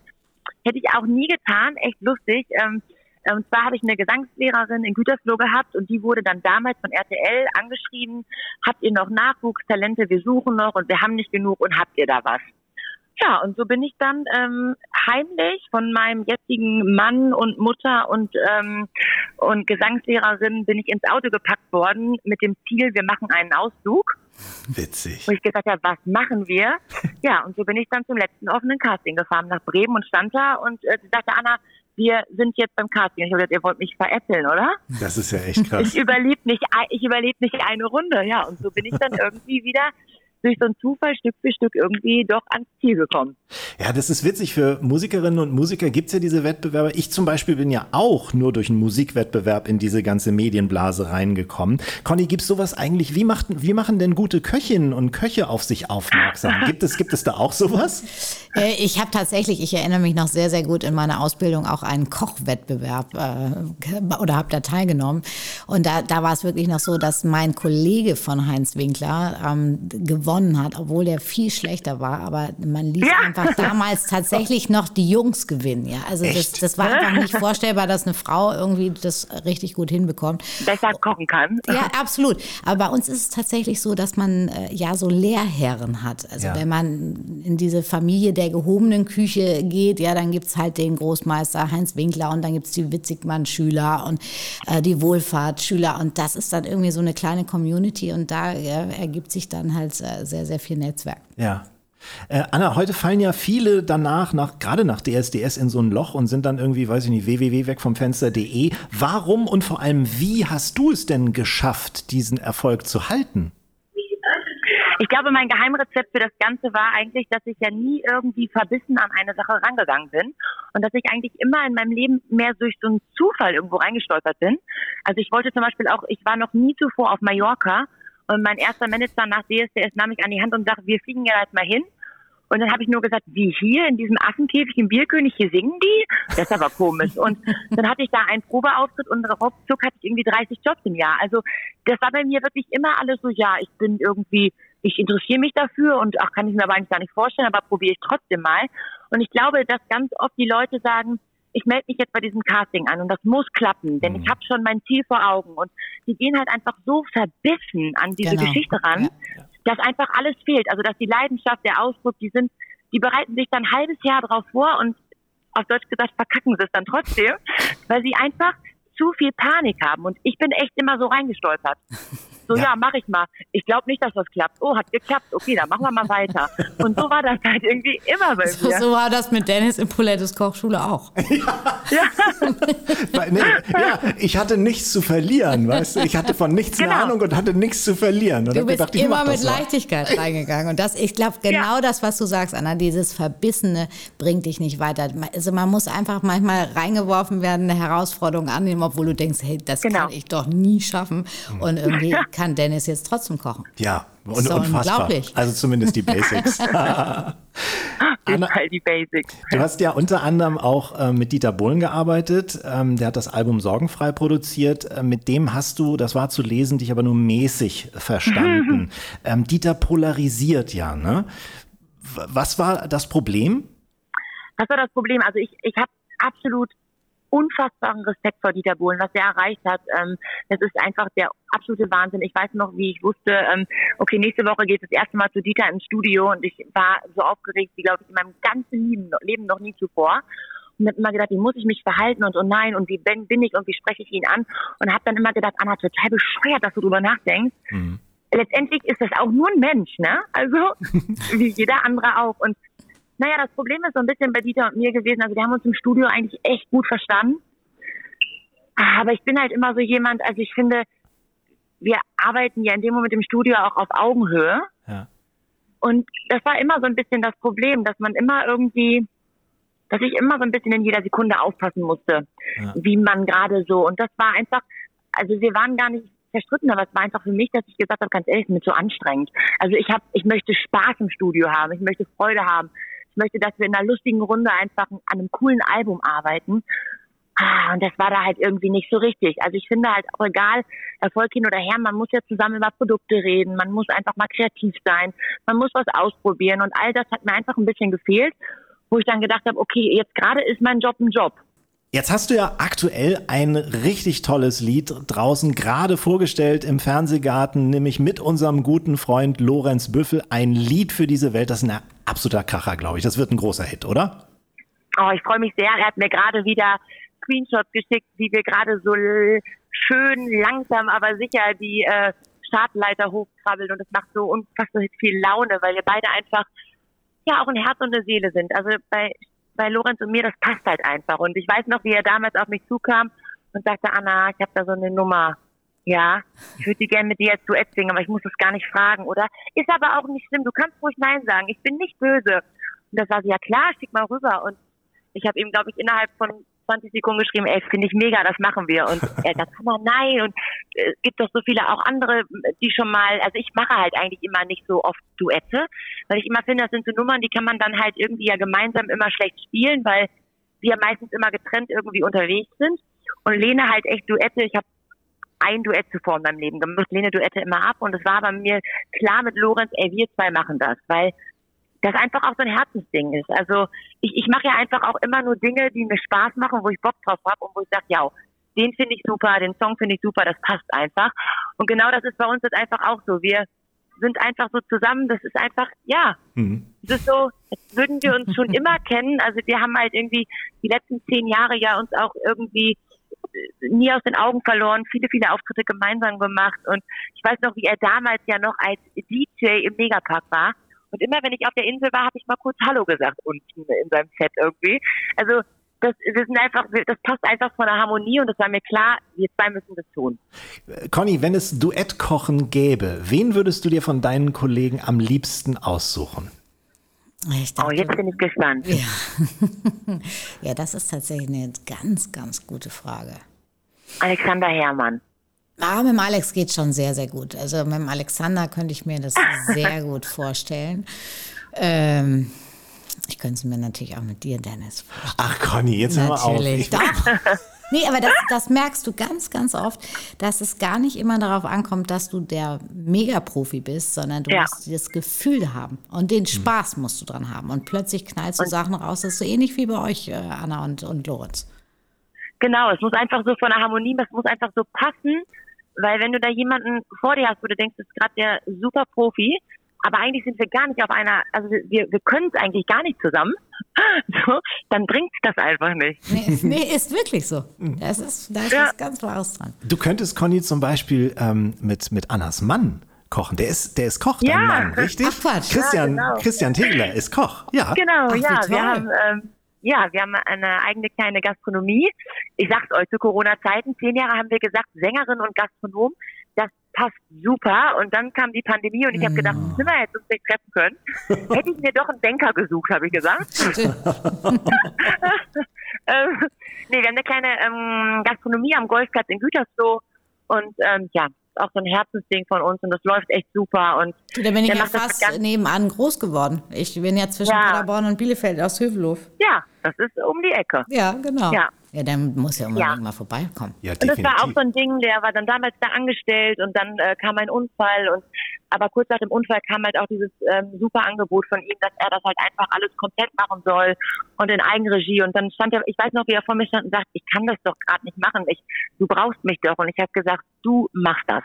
Hätte ich auch nie getan. Echt lustig. Ähm, und zwar habe ich eine Gesangslehrerin in Gütersloh gehabt und die wurde dann damals von RTL angeschrieben, habt ihr noch Nachwuchstalente, wir suchen noch und wir haben nicht genug und habt ihr da was? Ja, und so bin ich dann ähm, heimlich von meinem jetzigen Mann und Mutter und, ähm, und Gesangslehrerin bin ich ins Auto gepackt worden mit dem Ziel, wir machen einen Ausflug. Witzig. Wo ich gesagt habe, was machen wir? Ja, und so bin ich dann zum letzten offenen Casting gefahren nach Bremen und stand da und äh, sie sagte Anna, wir sind jetzt beim Casting. Ich habe gesagt, ihr wollt mich veräppeln, oder? Das ist ja echt krass. Ich überlebe nicht, ich überlebe nicht eine Runde, ja. Und so bin ich dann irgendwie wieder durch so einen Zufall Stück für Stück irgendwie doch ans Ziel gekommen. Ja, das ist witzig. Für Musikerinnen und Musiker gibt's ja diese Wettbewerbe. Ich zum Beispiel bin ja auch nur durch einen Musikwettbewerb in diese ganze Medienblase reingekommen. Conny, gibt's sowas eigentlich? Wie, macht, wie machen denn gute Köchinnen und Köche auf sich aufmerksam? Gibt es, gibt es da auch sowas? Äh, Ich habe tatsächlich, ich erinnere mich noch sehr, sehr gut in meiner Ausbildung auch einen Kochwettbewerb äh, oder habe da teilgenommen. Und da, da war es wirklich noch so, dass mein Kollege von Heinz Winkler ähm, gewonnen hat, obwohl der viel schlechter war. Aber man ließ Ja. einfach damals tatsächlich noch die Jungs gewinnen. Ja? Also das, das war einfach nicht vorstellbar, dass eine Frau irgendwie das richtig gut hinbekommt. Besser kochen kann. Ja, absolut. Aber bei uns ist es tatsächlich so, dass man äh, ja so Lehrherren hat. Also Ja. wenn man in diese Familie der gehobenen Küche geht, ja, dann gibt's halt den Großmeister Heinz Winkler und dann gibt's die Witzigmann-Schüler und äh, die Wohlfahrtsschüler und das ist dann irgendwie so eine kleine Community und da ja, ergibt sich dann halt äh, sehr, sehr viel Netzwerk. Ja. Äh, Anna, heute fallen ja viele danach, nach, gerade nach DSDS, in so ein Loch und sind dann irgendwie, weiß ich nicht, www weg vom Fenster.de. Warum und vor allem, wie hast du es denn geschafft, diesen Erfolg zu halten? Ich glaube, mein Geheimrezept für das Ganze war eigentlich, dass ich ja nie irgendwie verbissen an eine Sache rangegangen bin und dass ich eigentlich immer in meinem Leben mehr durch so einen Zufall irgendwo reingestolpert bin. Also ich wollte zum Beispiel auch, ich war noch nie zuvor auf Mallorca und mein erster Manager nach DSDS nahm mich an die Hand und sagte, wir fliegen ja jetzt mal hin. Und dann habe ich nur gesagt, wie hier in diesem Affenkäfig im Bierkönig, hier singen die? Das ist aber komisch. Und dann hatte ich da einen Probeauftritt und ruckzuck hatte ich irgendwie 30 Jobs im Jahr. Also das war bei mir wirklich immer alles so, ja, ich bin irgendwie, ich interessiere mich dafür und ach, kann ich mir aber eigentlich gar nicht vorstellen, aber probiere ich trotzdem mal. Und ich glaube, dass ganz oft die Leute sagen, ich melde mich jetzt bei diesem Casting an und das muss klappen, denn ich habe schon mein Ziel vor Augen. Und die gehen halt einfach so verbissen an diese Genau. Geschichte ran, Ja. dass einfach alles fehlt. Also dass die Leidenschaft, der Ausdruck, die sind, die bereiten sich dann ein halbes Jahr drauf vor und auf Deutsch gesagt verkacken sie es dann trotzdem, weil sie einfach zu viel Panik haben. Und ich bin echt immer so reingestolpert. So, ja, mach ich mal. Ich glaube nicht, dass das klappt. Oh, hat geklappt. Okay, dann machen wir mal weiter. Und so war das halt irgendwie immer bei So, mir. so war das mit Dennis in Paulettes Kochschule auch. Weil, nee, ja, ich hatte nichts zu verlieren, weißt du? Ich hatte von nichts eine Genau. Ahnung und hatte nichts zu verlieren. Und Du bist gedacht, immer mit das mal. Leichtigkeit reingegangen. Und das, ich glaube, genau das, was du sagst, Anna, dieses Verbissene bringt dich nicht weiter. Also man muss einfach manchmal reingeworfen werden, eine Herausforderung annehmen, obwohl du denkst, hey, das Genau. kann ich doch nie schaffen. Und irgendwie kann Dennis jetzt trotzdem kochen. Ja, und, Ist unfassbar. unglaublich. Also zumindest die Basics. Anna- die Basics. Du hast ja unter anderem auch äh, mit Dieter Bohlen gearbeitet. Ähm, der hat das Album Sorgenfrei produziert. Äh, mit dem hast du, das war zu lesen, dich aber nur mäßig verstanden. ähm, Dieter polarisiert ja, ne? Was war das Problem? Das war das Problem. Also ich, ich habe absolut unfassbaren Respekt vor Dieter Bohlen, was er erreicht hat. Ähm, das ist einfach der absolute Wahnsinn. Ich weiß noch, wie ich wusste, ähm, okay, nächste Woche geht es das erste Mal zu Dieter ins Studio und ich war so aufgeregt, wie glaube ich in meinem ganzen Leben, noch nie zuvor. Und habe immer gedacht, wie muss ich mich verhalten und oh nein und wie bin, bin ich und wie spreche ich ihn an und habe dann immer gedacht, Anna, total bescheuert, dass du drüber nachdenkst. Letztendlich ist das auch nur ein Mensch, ne? Also wie jeder andere auch. Und naja, das Problem ist so ein bisschen bei Dieter und mir gewesen. Also wir haben uns im Studio eigentlich echt gut verstanden. Aber ich bin halt immer so jemand, also ich finde, wir arbeiten ja in dem Moment im Studio auch auf Augenhöhe. Ja. Und das war immer so ein bisschen das Problem, dass man immer irgendwie, dass ich immer so ein bisschen in jeder Sekunde aufpassen musste, Ja. wie man gerade so. Und das war einfach, also wir waren gar nicht verstritten, aber es war einfach für mich, dass ich gesagt habe, ganz ehrlich, es ist mir zu anstrengend. Also ich habe, ich möchte Spaß im Studio haben, ich möchte Freude haben. Ich möchte, dass wir in einer lustigen Runde einfach an einem coolen Album arbeiten. Ah, und das war da halt irgendwie nicht so richtig. Also ich finde halt auch egal, Erfolg hin oder her, man muss ja zusammen über Produkte reden, man muss einfach mal kreativ sein, man muss was ausprobieren und all das hat mir einfach ein bisschen gefehlt, wo ich dann gedacht habe, okay, jetzt gerade ist mein Job ein Job. Jetzt hast du ja aktuell ein richtig tolles Lied draußen gerade vorgestellt im Fernsehgarten, nämlich mit unserem guten Freund Lorenz Büffel. Ein Lied für diese Welt. Das ist ein absoluter Kracher, glaube ich. Das wird ein großer Hit, oder? Oh, ich freue mich sehr. Er hat mir gerade wieder Screenshots geschickt, wie wir gerade so schön langsam, aber sicher die äh, Startleiter hochkrabbeln und es macht so unfassbar viel Laune, weil wir beide einfach ja auch ein Herz und eine Seele sind. Also bei bei Lorenz und mir, das passt halt einfach. Und ich weiß noch, wie er damals auf mich zukam und sagte, Anna, ich habe da so eine Nummer. Ja, ich würde gerne mit dir jetzt Duett singen, aber ich muss das gar nicht fragen, oder? Ist aber auch nicht schlimm, du kannst ruhig Nein sagen, ich bin nicht böse. Und das war sie, ja klar, schick mal rüber. Und ich habe ihm, glaube ich, innerhalb von 20 Sekunden geschrieben, ey, finde ich mega, das machen wir. Und er sagt, komm mal, nein. Und äh, es gibt doch so viele auch andere, die schon mal, also ich mache halt eigentlich immer nicht so oft Duette, weil ich immer finde, das sind so Nummern, die kann man dann halt irgendwie ja gemeinsam immer schlecht spielen, weil wir meistens immer getrennt irgendwie unterwegs sind. Und lehne halt echt Duette, ich habe ein Duett zuvor in meinem Leben gemacht, lehne Duette immer ab und es war bei mir klar mit Lorenz, ey, wir zwei machen das, weil das einfach auch so ein Herzensding ist. Also ich, ich mache ja einfach auch immer nur Dinge, die mir Spaß machen, wo ich Bock drauf habe und wo ich sage, ja, den finde ich super, den Song finde ich super, das passt einfach. Und genau das ist bei uns jetzt einfach auch so. Wir sind einfach so zusammen, das ist einfach, ja, das ist so, als würden wir uns schon immer kennen. Also wir haben halt irgendwie die letzten zehn Jahre ja uns auch irgendwie nie aus den Augen verloren, viele, viele Auftritte gemeinsam gemacht. Und ich weiß noch, wie er damals ja noch als DJ im Megapark war. Und immer wenn ich auf der Insel war, habe ich mal kurz Hallo gesagt unten in seinem Set irgendwie. Also das, wir sind einfach, das passt einfach von der Harmonie und es war mir klar, wir zwei müssen das tun. Conny, wenn es Duettkochen gäbe, wen würdest du dir von deinen Kollegen am liebsten aussuchen? Ich Oh, dachte, jetzt bin ich gespannt. Ja. ja, das ist tatsächlich eine ganz, ganz gute Frage. Alexander Herrmann. Aber mit dem Alex geht schon sehr, sehr gut. Also mit dem Alexander könnte ich mir das sehr gut vorstellen. Ähm, ich könnte es mir natürlich auch mit dir, Dennis, vorstellen. Ach, Conny, jetzt hör mal auf. Natürlich. Ich, Doch. Nee, aber das, das merkst du ganz, ganz oft, dass es gar nicht immer darauf ankommt, dass du der Megaprofi bist, sondern du Ja. musst das Gefühl haben und den Spaß musst du dran haben. Und plötzlich knallst du Sachen raus. Das ist so ähnlich wie bei euch, äh, Anna und, und Lorenz. Genau, es muss einfach so von der Harmonie, es muss einfach so passen, weil wenn du da jemanden vor dir hast, wo du denkst, das ist gerade der super Profi, aber eigentlich sind wir gar nicht auf einer, also wir, wir können es eigentlich gar nicht zusammen, so, dann bringt das einfach nicht. Nee, nee, ist wirklich so. Das ist, da ist Ja. was ganz Wahres dran. du könntest Conny zum Beispiel ähm, mit, mit Annas Mann kochen. Der ist, der ist Koch, dein Ja. Mann, richtig? Ach, Quatsch. Christian, Ja, genau. Christian Tegler ist Koch, ja. Genau, Ach, ja, wir haben, ähm, ja, wir haben eine eigene kleine Gastronomie. Ich sag's euch, zu Corona-Zeiten, zehn Jahre haben wir gesagt, Sängerin und Gastronom, passt super. Und dann kam die Pandemie und ich habe gedacht, wenn wir jetzt uns nicht treffen können, hätte ich mir doch einen Denker gesucht, habe ich gesagt. ähm, nee, wir haben eine kleine ähm, Gastronomie am Golfplatz in Gütersloh und ähm, ja, auch so ein Herzensding von uns und das läuft echt super und Du, da bin ich ja fast nebenan groß geworden. Ich bin ja zwischen Ja. Paderborn und Bielefeld aus Hövelhof. ja, das ist um die Ecke. Ja, genau. Ja. Ja, dann muss ja unbedingt Ja. mal vorbeikommen. Ja, Und das war auch definitiv. so ein Ding, der war dann damals da angestellt und dann äh, kam ein Unfall und aber kurz nach dem Unfall kam halt auch dieses ähm, super Angebot von ihm, dass er das halt einfach alles komplett machen soll und in Eigenregie und dann stand er, ich weiß noch, wie er vor mir stand und sagt, ich kann das doch gerade nicht machen, ich, du brauchst mich doch und ich habe gesagt, du machst das.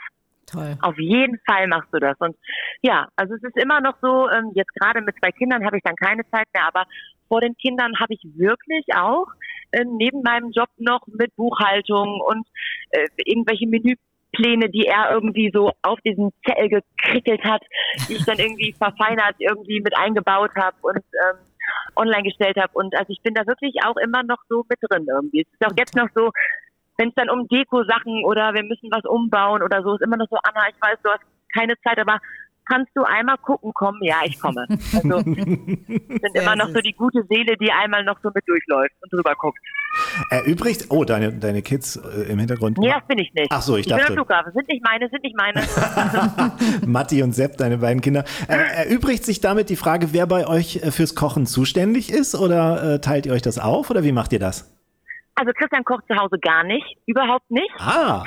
Toll. Auf jeden Fall machst du das. Und ja, also es ist immer noch so, ähm, jetzt gerade mit zwei Kindern habe ich dann keine Zeit mehr, aber vor den Kindern habe ich wirklich auch ähm, neben meinem Job noch mit Buchhaltung und äh, irgendwelche Menüpläne, die er irgendwie so auf diesen Zettel gekrickelt hat, die ich dann irgendwie verfeinert irgendwie mit eingebaut habe und ähm, online gestellt habe. Und also ich bin da wirklich auch immer noch so mit drin irgendwie. Es ist auch jetzt noch so, wenn es dann um Deko-Sachen oder wir müssen was umbauen oder so, ist immer noch so, Anna, ich weiß, du hast keine Zeit, aber kannst du einmal gucken kommen? Ja, ich komme. Also sind immer noch so die gute Seele, die einmal noch so mit durchläuft und drüber guckt. Erübrigt, oh, deine, deine Kids äh, im Hintergrund. Nee, das bin ich nicht. Ach so, ich ich bin dachte- am Flughafen. Sind nicht meine, sind nicht meine. Matti und Sepp, deine beiden Kinder. Äh, erübrigt sich damit die Frage, wer bei euch äh, fürs Kochen zuständig ist oder äh, teilt ihr euch das auf oder wie macht ihr das? Also Christian kocht zu Hause gar nicht, überhaupt nicht. Ah,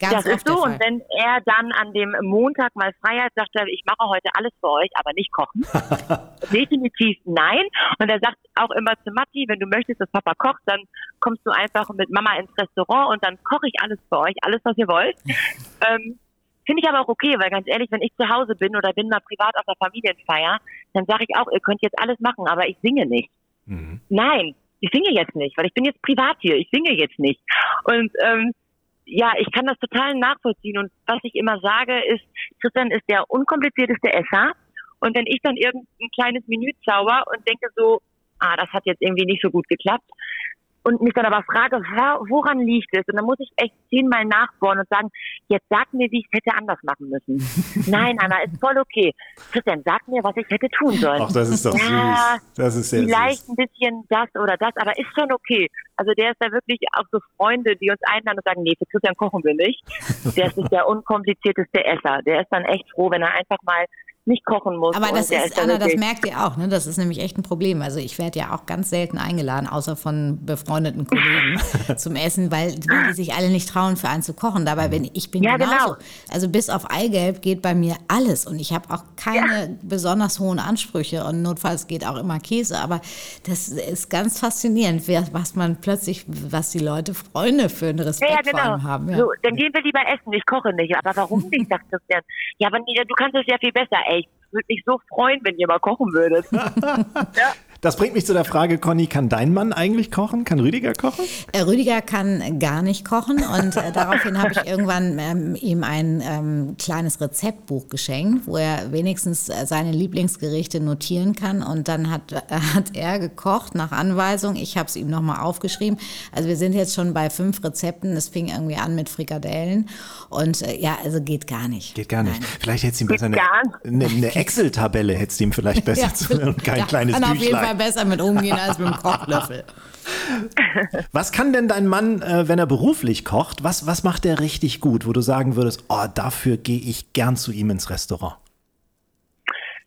Ganz das ist so. der. Und wenn er dann an dem Montag mal frei hat, sagt er, ich mache heute alles für euch, aber nicht kochen. Definitiv nein. Und er sagt auch immer zu Matti, wenn du möchtest, dass Papa kocht, dann kommst du einfach mit Mama ins Restaurant und dann koche ich alles für euch, alles, was ihr wollt. ähm, Finde ich aber auch okay, weil ganz ehrlich, wenn ich zu Hause bin oder bin mal privat auf einer Familienfeier, dann sage ich auch, ihr könnt jetzt alles machen, aber ich singe nicht. Nein, ich singe jetzt nicht, weil ich bin jetzt privat hier, ich singe jetzt nicht. Und ähm, ja, ich kann das total nachvollziehen. Und was ich immer sage, ist, Christian ist der unkomplizierteste Esser. Und wenn ich dann irgendein kleines Menü zauber und denke so, ah, das hat jetzt irgendwie nicht so gut geklappt, und mich dann aber frage, woran liegt es? Und dann muss ich echt zehnmal nachbohren und sagen, jetzt sag mir, wie ich es hätte anders machen müssen. Nein, Anna, ist voll okay. Christian, sag mir, was ich hätte tun sollen. Ach, das ist doch Ja, süß. Das ist sehr Vielleicht süß. ein bisschen das oder das, aber ist schon okay. Also der ist da wirklich auch so Freunde, die uns einladen und sagen, nee, für Christian kochen wir nicht. Der ist nicht der unkomplizierteste Esser. Der ist dann echt froh, wenn er einfach mal nicht kochen muss. Aber das ist, Anna, das merkt ihr auch, ne? Das ist nämlich echt ein Problem. Also ich werde ja auch ganz selten eingeladen, außer von befreundeten Kollegen zum Essen, weil, die sich alle nicht trauen, für einen zu kochen. Dabei bin ich bin Ja, genauso. genau. Also bis auf Eigelb geht bei mir alles und ich habe auch keine besonders hohen Ansprüche und notfalls geht auch immer Käse. Aber das ist ganz faszinierend, was man plötzlich, was die Leute Freunde für einen Ja, Respekt ja, vor genau. einem haben. Ja. So, dann gehen wir lieber essen. Ich koche nicht. Aber warum nicht, sagt Christian. Ja, aber nee, du kannst es ja viel besser. Ey, ich würde mich so freuen, wenn ihr mal kochen würdet. Das bringt mich zu der Frage, Conny, kann dein Mann eigentlich kochen? Kann Rüdiger kochen? Äh, Rüdiger kann gar nicht kochen und äh, daraufhin habe ich irgendwann ähm, ihm ein ähm, kleines Rezeptbuch geschenkt, wo er wenigstens äh, seine Lieblingsgerichte notieren kann und dann hat, äh, hat er gekocht nach Anweisung. Ich habe es ihm nochmal aufgeschrieben. Also wir sind jetzt schon bei fünf Rezepten. Es fing irgendwie an mit Frikadellen und äh, ja, also geht gar nicht. Geht gar nicht. Nein. Vielleicht hättest du ihm besser eine, eine, eine Excel-Tabelle hättest du ihm vielleicht besser zu und kein ja, kleines kann Büchlein. besser mit umgehen als mit dem Kochlöffel. Was kann denn dein Mann, äh, wenn er beruflich kocht, was, was macht er richtig gut, wo du sagen würdest, oh, dafür gehe ich gern zu ihm ins Restaurant?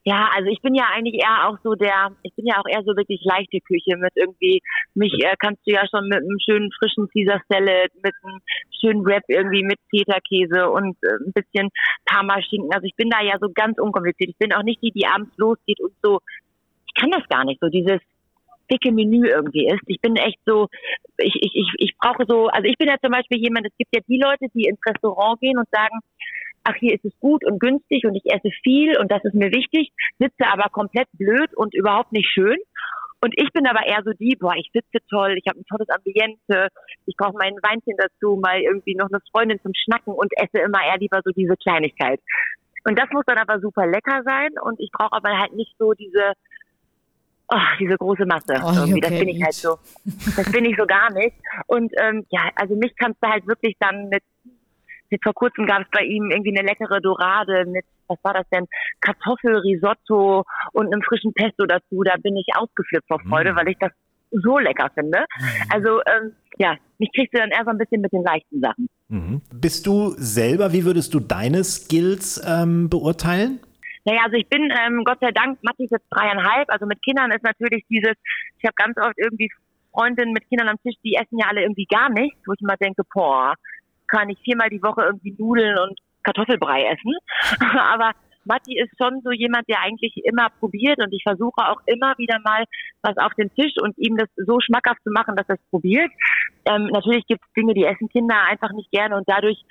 Ja, also ich bin ja eigentlich eher auch so der, ich bin ja auch eher so wirklich leichte Küche mit irgendwie, mich äh, kannst du ja schon mit einem schönen frischen Caesar Salad, mit einem schönen Wrap irgendwie mit Feta-Käse und äh, ein bisschen Parmaschinken. Also ich bin da ja so ganz unkompliziert. Ich bin auch nicht die, die abends losgeht und so, ich kann das gar nicht, so dieses dicke Menü irgendwie ist. Ich bin echt so, ich, ich, ich, ich brauche so, also ich bin ja zum Beispiel jemand, es gibt ja die Leute, die ins Restaurant gehen und sagen, ach, hier ist es gut und günstig und ich esse viel und das ist mir wichtig, sitze aber komplett blöd und überhaupt nicht schön. Und ich bin aber eher so die, boah, ich sitze toll, ich habe ein tolles Ambiente, ich brauche mein Weinchen dazu, mal irgendwie noch eine Freundin zum Schnacken und esse immer eher lieber so diese Kleinigkeit. Und das muss dann aber super lecker sein und ich brauche aber halt nicht so diese, oh, diese große Masse. Oh, irgendwie. Das okay, bin ich halt so. Das bin ich so gar nicht. Und ähm, ja, also mich kannst du halt wirklich dann mit, mit vor kurzem gab es bei ihm irgendwie eine leckere Dorade mit, was war das denn? Kartoffelrisotto und einem frischen Pesto dazu. Da bin ich ausgeflippt vor Freude, weil ich das so lecker finde. Also ähm, ja, mich kriegst du dann eher so ein bisschen mit den leichten Sachen. Mhm. Bist du selber, wie würdest du deine Skills ähm, beurteilen? Naja, also ich bin, ähm, Gott sei Dank, Matti ist jetzt dreieinhalb. Also mit Kindern ist natürlich dieses, ich habe ganz oft irgendwie Freundinnen mit Kindern am Tisch, die essen ja alle irgendwie gar nichts, wo ich immer denke, boah, kann ich viermal die Woche irgendwie Nudeln und Kartoffelbrei essen. Aber Matti ist schon so jemand, der eigentlich immer probiert und ich versuche auch immer wieder mal was auf den Tisch und ihm das so schmackhaft zu machen, dass er es probiert. Ähm, natürlich gibt es Dinge, die essen Kinder einfach nicht gerne und dadurch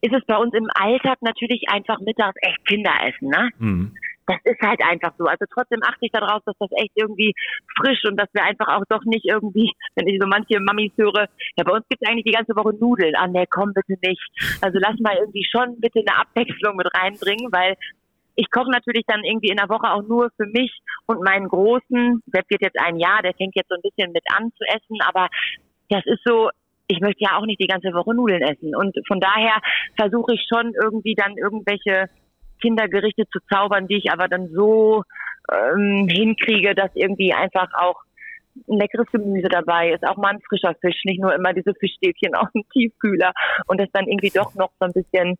ist es bei uns im Alltag natürlich einfach mittags echt Kinderessen, ne? Mhm. Das ist halt einfach so. Also trotzdem achte ich darauf, dass das echt irgendwie frisch und dass wir einfach auch doch nicht irgendwie, wenn ich so manche Mamis höre, ja, bei uns gibt es eigentlich die ganze Woche Nudeln. Ah, nee, komm bitte nicht. Also lass mal irgendwie schon bitte eine Abwechslung mit reinbringen, weil ich koche natürlich dann irgendwie in der Woche auch nur für mich und meinen Großen. Der wird jetzt ein Jahr, der fängt jetzt so ein bisschen mit an zu essen, aber das ist so, ich möchte ja auch nicht die ganze Woche Nudeln essen. Und von daher versuche ich schon irgendwie dann irgendwelche Kindergerichte zu zaubern, die ich aber dann so ähm, hinkriege, dass irgendwie einfach auch ein leckeres Gemüse dabei ist, auch mal ein frischer Fisch, nicht nur immer diese Fischstäbchen aus dem Tiefkühler und das dann irgendwie doch noch so ein bisschen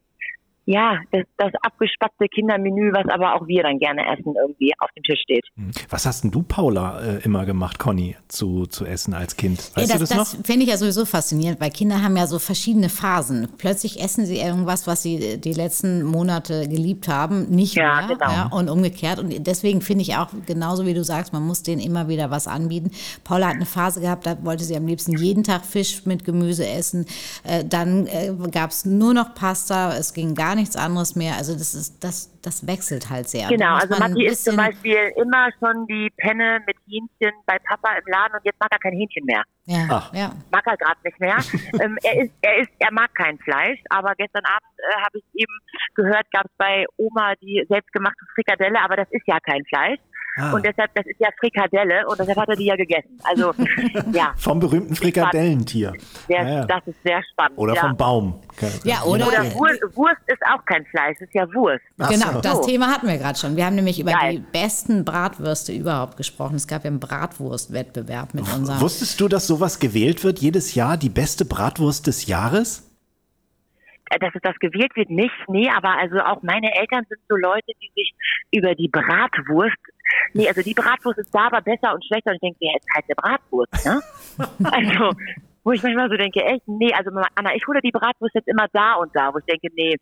ja, das, das abgespackte Kindermenü, was aber auch wir dann gerne essen, irgendwie auf dem Tisch steht. Was hast denn du, Paula, äh, immer gemacht, Conny, zu, zu essen als Kind? Weißt Ja, du das das, das noch? finde ich ja sowieso faszinierend, weil Kinder haben ja so verschiedene Phasen. Plötzlich essen sie irgendwas, was sie die letzten Monate geliebt haben, nicht Ja, mehr. genau. Ja, und umgekehrt. Und deswegen finde ich auch, genauso wie du sagst, man muss denen immer wieder was anbieten. Paula hat eine Phase gehabt, da wollte sie am liebsten jeden Tag Fisch mit Gemüse essen. Äh, dann äh, gab es nur noch Pasta, es ging gar nichts anderes mehr. Also das ist das, das wechselt halt sehr. Genau, also Matti isst zum Beispiel immer schon die Penne mit Hähnchen bei Papa im Laden und jetzt mag er kein Hähnchen mehr. Ja, Ach. ja. Mag er gerade nicht mehr. ähm, er, ist, er, ist, er mag kein Fleisch, aber gestern Abend äh, habe ich eben gehört, gab es bei Oma die selbstgemachte Frikadelle, aber das ist ja kein Fleisch. Ah. Und deshalb, das ist ja Frikadelle und deshalb hat er die ja gegessen. Also, ja, Vom berühmten Frikadellentier. sehr, Ja, ja. das ist sehr spannend. Oder ja. vom Baum. Ja, oder, Oder Wurst, Wurst ist auch kein Fleisch, ist ja Wurst. Ach Genau, so. das Thema hatten wir gerade schon. Wir haben nämlich über Geil. die besten Bratwürste überhaupt gesprochen. Es gab ja einen Bratwurstwettbewerb mit unserem. Wusstest du, dass sowas gewählt wird jedes Jahr, die beste Bratwurst des Jahres? Äh, dass es das gewählt wird, nicht, nee, aber also auch meine Eltern sind so Leute, die sich über die Bratwurst, nee, also die Bratwurst ist da aber besser und schlechter und ich denke, ja, jetzt halt eine Bratwurst, ne? also, wo ich manchmal so denke, echt, nee, also Anna, ich hole die Bratwurst jetzt immer da und da, wo ich denke, nee,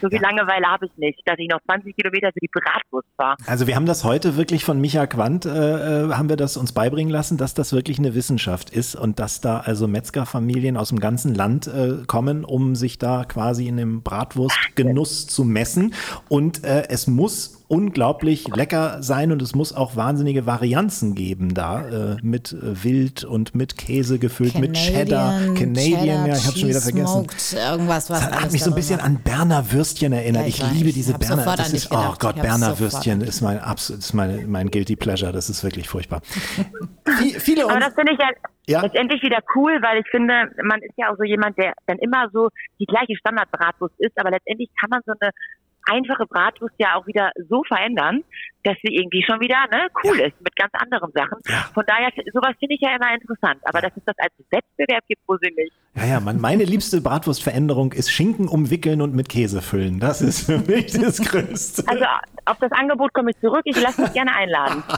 so viel Langeweile habe ich nicht, dass ich noch 20 Kilometer für die Bratwurst fahre. Also wir haben das heute wirklich von Micha Quandt, äh, äh, haben wir das uns beibringen lassen, dass das wirklich eine Wissenschaft ist und dass da also Metzgerfamilien aus dem ganzen Land äh, kommen, um sich da quasi in dem Bratwurstgenuss zu messen. Und äh, es muss unglaublich lecker sein und es muss auch wahnsinnige Varianzen geben da äh, mit äh, Wild und mit Käse gefüllt, mit Cheddar, Canadian, ja, ich habe schon wieder vergessen. Irgendwas, was Das hat mich so ein bisschen an Berner Würstchen erinnert. Ja, ich ich weiß. liebe diese Berner. Das ist, oh. Gott, Berner sofort. Würstchen ist mein absolut, ist mein, mein guilty pleasure. Das ist wirklich furchtbar. Viele Aber das finde ich ja, Ja. letztendlich wieder cool, weil ich finde, man ist ja auch so jemand, der dann immer so die gleiche Standardbratwurst isst, aber letztendlich kann man so eine einfache Bratwurst ja auch wieder so verändern, dass sie irgendwie schon wieder ne, cool ist mit ganz anderen Sachen. Von daher, sowas finde ich ja immer interessant. Aber dass es das als Wettbewerb gibt, wusste ich nicht. ja, ja, man, meine liebste Bratwurstveränderung ist Schinken umwickeln und mit Käse füllen. Das ist für mich das Größte. Also auf das Angebot komme ich zurück. Ich lasse mich gerne einladen.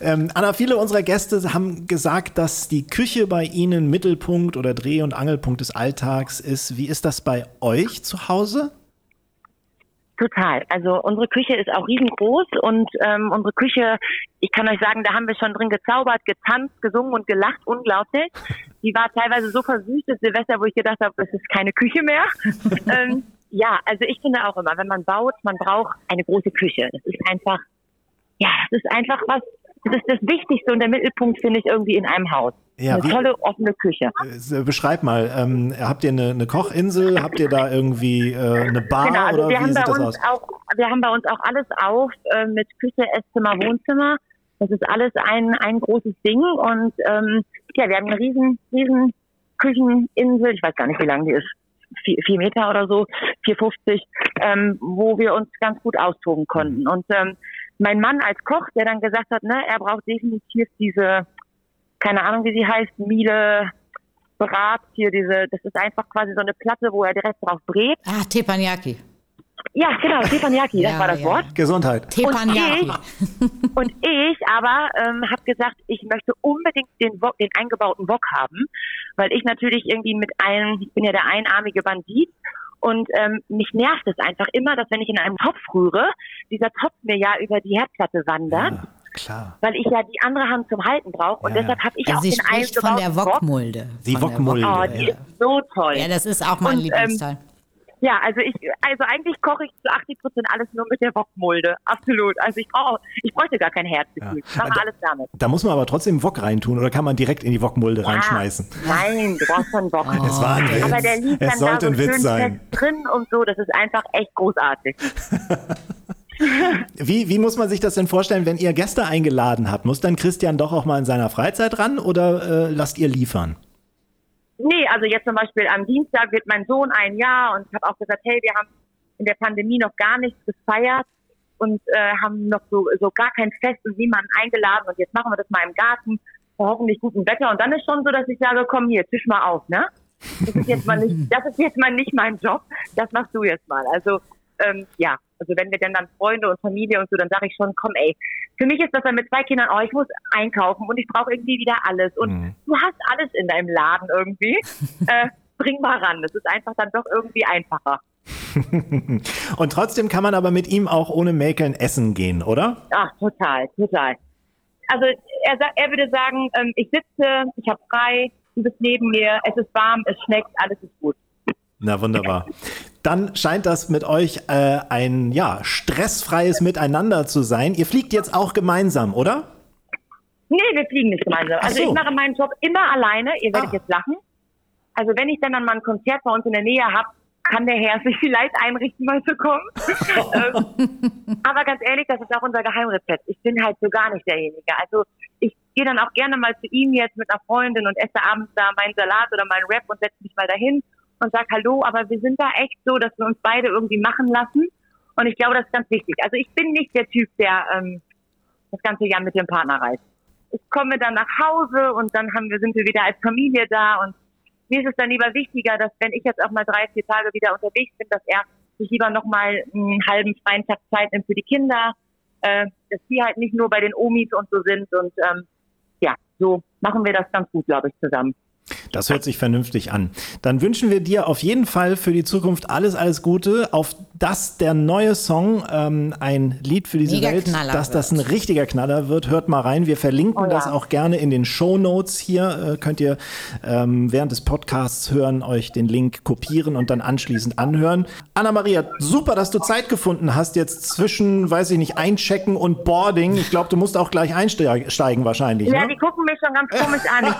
Ähm, Anna, viele unserer Gäste haben gesagt, dass die Küche bei Ihnen Mittelpunkt oder Dreh- und Angelpunkt des Alltags ist. Wie ist das bei euch zu Hause? Total. Also unsere Küche ist auch riesengroß und ähm, unsere Küche, ich kann euch sagen, da haben wir schon drin gezaubert, getanzt, gesungen und gelacht, unglaublich. Die war teilweise so versüßt, das Silvester, wo ich gedacht habe, es ist keine Küche mehr. ähm, ja, also ich finde auch immer, wenn man baut, man braucht eine große Küche. Das ist einfach, ja, das ist einfach was, das ist das Wichtigste und der Mittelpunkt, finde ich, irgendwie in einem Haus. Ja, eine wie- tolle, offene Küche. Äh, Beschreib mal, ähm, habt ihr eine, eine Kochinsel? Habt ihr da irgendwie äh, eine Bar Genau, also oder wir wie haben sieht bei das uns aus? auch, wir haben bei uns auch alles auf äh, mit Küche, Esszimmer, Wohnzimmer. Das ist alles ein ein großes Ding und ähm, ja, wir haben eine riesen riesen Kücheninsel. Ich weiß gar nicht, wie lang die ist. Vier, vier Meter oder so, 4,50, ähm, wo wir uns ganz gut austoben konnten. Und ähm, mein Mann als Koch, der dann gesagt hat, ne, er braucht definitiv diese, keine Ahnung, wie sie heißt, Miele, Brat, hier diese, das ist einfach quasi so eine Platte, wo er direkt drauf brät. Ah, Teppanyaki. Ja, genau, Teppanyaki, das Ja, war das ja. Wort. Gesundheit. Teppanyaki. Und ich aber ähm, habe gesagt, ich möchte unbedingt den, Wok, den eingebauten Wok haben, weil ich natürlich irgendwie mit einem, ich bin ja der einarmige Bandit und ähm, mich nervt es einfach immer, dass wenn ich in einem Topf rühre, dieser Topf mir ja über die Herdplatte wandert, Ja, klar. weil ich ja die andere Hand zum Halten brauche und Ja, ja. deshalb habe ich Also auch sie den spricht von der. Wokmulde. Die Von der Wokmulde. Oh, Ja. die ist so toll. Ja, das ist auch mein Und, ähm, Lieblingsteil. Ja, also ich, also eigentlich koche ich zu 80 Prozent alles nur mit der Wokmulde. Absolut. Also ich brauche, ich bräuchte gar kein Herzgefühl. Ich mache alles damit. Da muss man aber trotzdem Wok reintun oder kann man direkt in die Wokmulde reinschmeißen? Ah, nein, du brauchst schon Wok. Es war ein Witz. Aber der liegt es dann da sollte so ein Witz sein. drin und so. Das ist einfach echt großartig. Wie, wie muss man sich das denn vorstellen, wenn ihr Gäste eingeladen habt? Muss dann Christian doch auch mal in seiner Freizeit ran oder äh, lasst ihr liefern? Nee, also jetzt zum Beispiel am Dienstag wird mein Sohn ein Jahr und ich habe auch gesagt, hey, wir haben in der Pandemie noch gar nichts gefeiert und äh, haben noch so, so gar kein Fest und niemanden eingeladen und jetzt machen wir das mal im Garten hoffentlich gutem Wetter und dann ist schon so, dass ich sage, komm hier, tisch mal auf, ne? Das ist jetzt mal nicht, das ist jetzt mal nicht mein Job, das machst du jetzt mal. Also ähm, ja, also wenn wir denn dann Freunde und Familie und so, dann sage ich schon, komm ey, für mich ist das dann mit zwei Kindern, oh, ich muss einkaufen und ich brauche irgendwie wieder alles und Mhm. du hast alles in deinem Laden irgendwie. äh, bring mal ran. Das ist einfach dann doch irgendwie einfacher. Und trotzdem kann man aber mit ihm auch ohne Mäkeln essen gehen, oder? Ach, total, total. Also er, er würde sagen, ähm, ich sitze, ich habe frei, du bist neben mir, es ist warm, es schmeckt, alles ist gut. Na wunderbar. Dann scheint das mit euch äh, ein ja, stressfreies Miteinander zu sein. Ihr fliegt jetzt auch gemeinsam, oder? Nee, wir fliegen nicht gemeinsam. Also so. ich mache meinen Job immer alleine. Ihr werdet Ah. jetzt lachen. Also wenn ich dann, dann mal ein Konzert bei uns in der Nähe habe, kann der Herr sich vielleicht einrichten, mal zu kommen. ähm, aber ganz ehrlich, das ist auch unser Geheimrezept. Ich bin halt so gar nicht derjenige. Also ich gehe dann auch gerne mal zu ihm jetzt mit einer Freundin und esse abends da meinen Salat oder meinen Wrap und setze mich mal dahin und sag Hallo, aber wir sind da echt so, dass wir uns beide irgendwie machen lassen. Und ich glaube, das ist ganz wichtig. Also ich bin nicht der Typ, der ähm, das ganze Jahr mit dem Partner reist. Ich komme dann nach Hause und dann haben wir, sind wir wieder als Familie da und mir ist es dann lieber wichtiger, dass wenn ich jetzt auch mal drei, vier Tage wieder unterwegs bin, dass er sich lieber nochmal einen halben freien Tag Zeit nimmt für die Kinder, äh, dass die halt nicht nur bei den Omis und so sind und ähm, ja, so machen wir das ganz gut, glaube ich, zusammen. Das hört sich vernünftig an. Dann wünschen wir dir auf jeden Fall für die Zukunft alles, alles Gute. Auf dass der neue Song, ähm, ein Lied für diese Mega Welt, Knaller dass das ein richtiger Knaller wird. Hört mal rein. Wir verlinken Oh ja. das auch gerne in den Show Notes hier. Äh, könnt ihr ähm, während des Podcasts hören, euch den Link kopieren und dann anschließend anhören. Anna-Maria, super, dass du Zeit gefunden hast jetzt zwischen, weiß ich nicht, Einchecken und Boarding. Ich glaube, du musst auch gleich einsteigen wahrscheinlich. Ja, ne? die gucken mich schon ganz komisch an.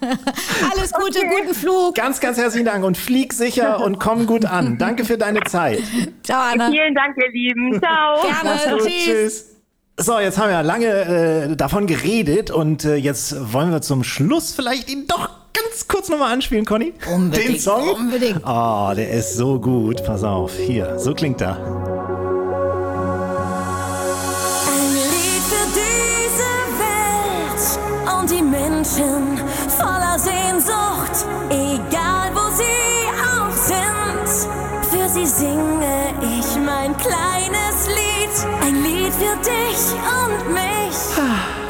Alles Gute, guten Flug. Ganz, ganz herzlichen Dank und flieg sicher und komm gut an. Danke für deine Zeit. Ciao, Anna. Vielen Dank, ihr Lieben. Ciao. Gerne. gut. Tschüss. Tschüss. So, jetzt haben wir lange äh, davon geredet und äh, jetzt wollen wir zum Schluss vielleicht ihn doch ganz kurz nochmal anspielen, Conny. Unbedingt, Den Song? unbedingt. Oh, der ist so gut. Pass auf, hier, so klingt er. Ein Lied für diese Welt und die Menschen egal wo sie auch sind. Für sie singe ich mein kleines Lied, ein Lied für dich und mich,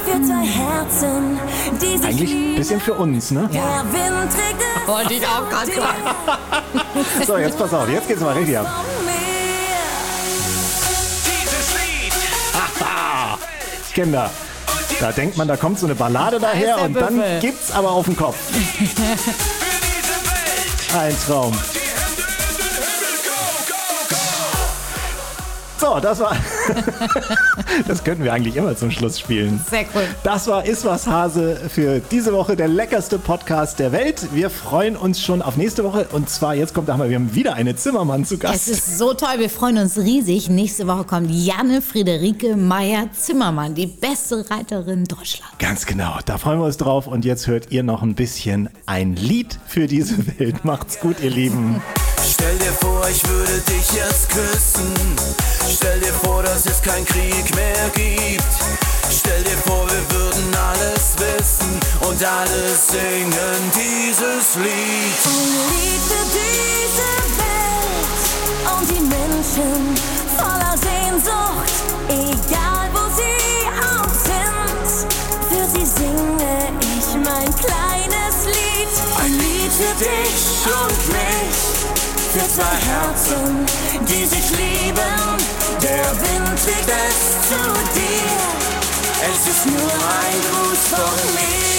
für zwei Herzen, die sich Eigentlich ein lieben. bisschen für uns, ne? Der Wind trägt es Wollte ich auch grad dir So, jetzt pass auf, jetzt geht's mal richtig ab. von mir. Kinder. Da denkt man, da kommt so eine Ballade daher und dann gibt's aber auf den Kopf. Ein Traum. So, das war. das könnten wir eigentlich immer zum Schluss spielen. Sehr cool. Das war Iswas Hase für diese Woche der leckerste Podcast der Welt. Wir freuen uns schon auf nächste Woche und zwar jetzt kommt einmal, wir haben wieder eine Zimmermann zu Es Gast. ist so toll, wir freuen uns riesig. Nächste Woche kommt Janne Friederike Meyer-Zimmermann, die beste Reiterin Deutschlands. Ganz genau, da freuen wir uns drauf und jetzt hört ihr noch ein bisschen ein Lied für diese Welt. Macht's gut, ihr Lieben. Stell dir vor, ich würde dich jetzt küssen. Stell dir vor, dass es kein Krieg mehr gibt. Stell dir vor, wir würden alles wissen und alles singen dieses Lied. Ein Lied für diese Welt und die Menschen voller Sehnsucht, egal wo sie auch sind. Für sie singe ich mein kleines Lied, Ein Lied für dich und mich. Für zwei Herzen, die sich lieben. Der Wind trägt es zu dir. Es ist nur ein Gruß von mir.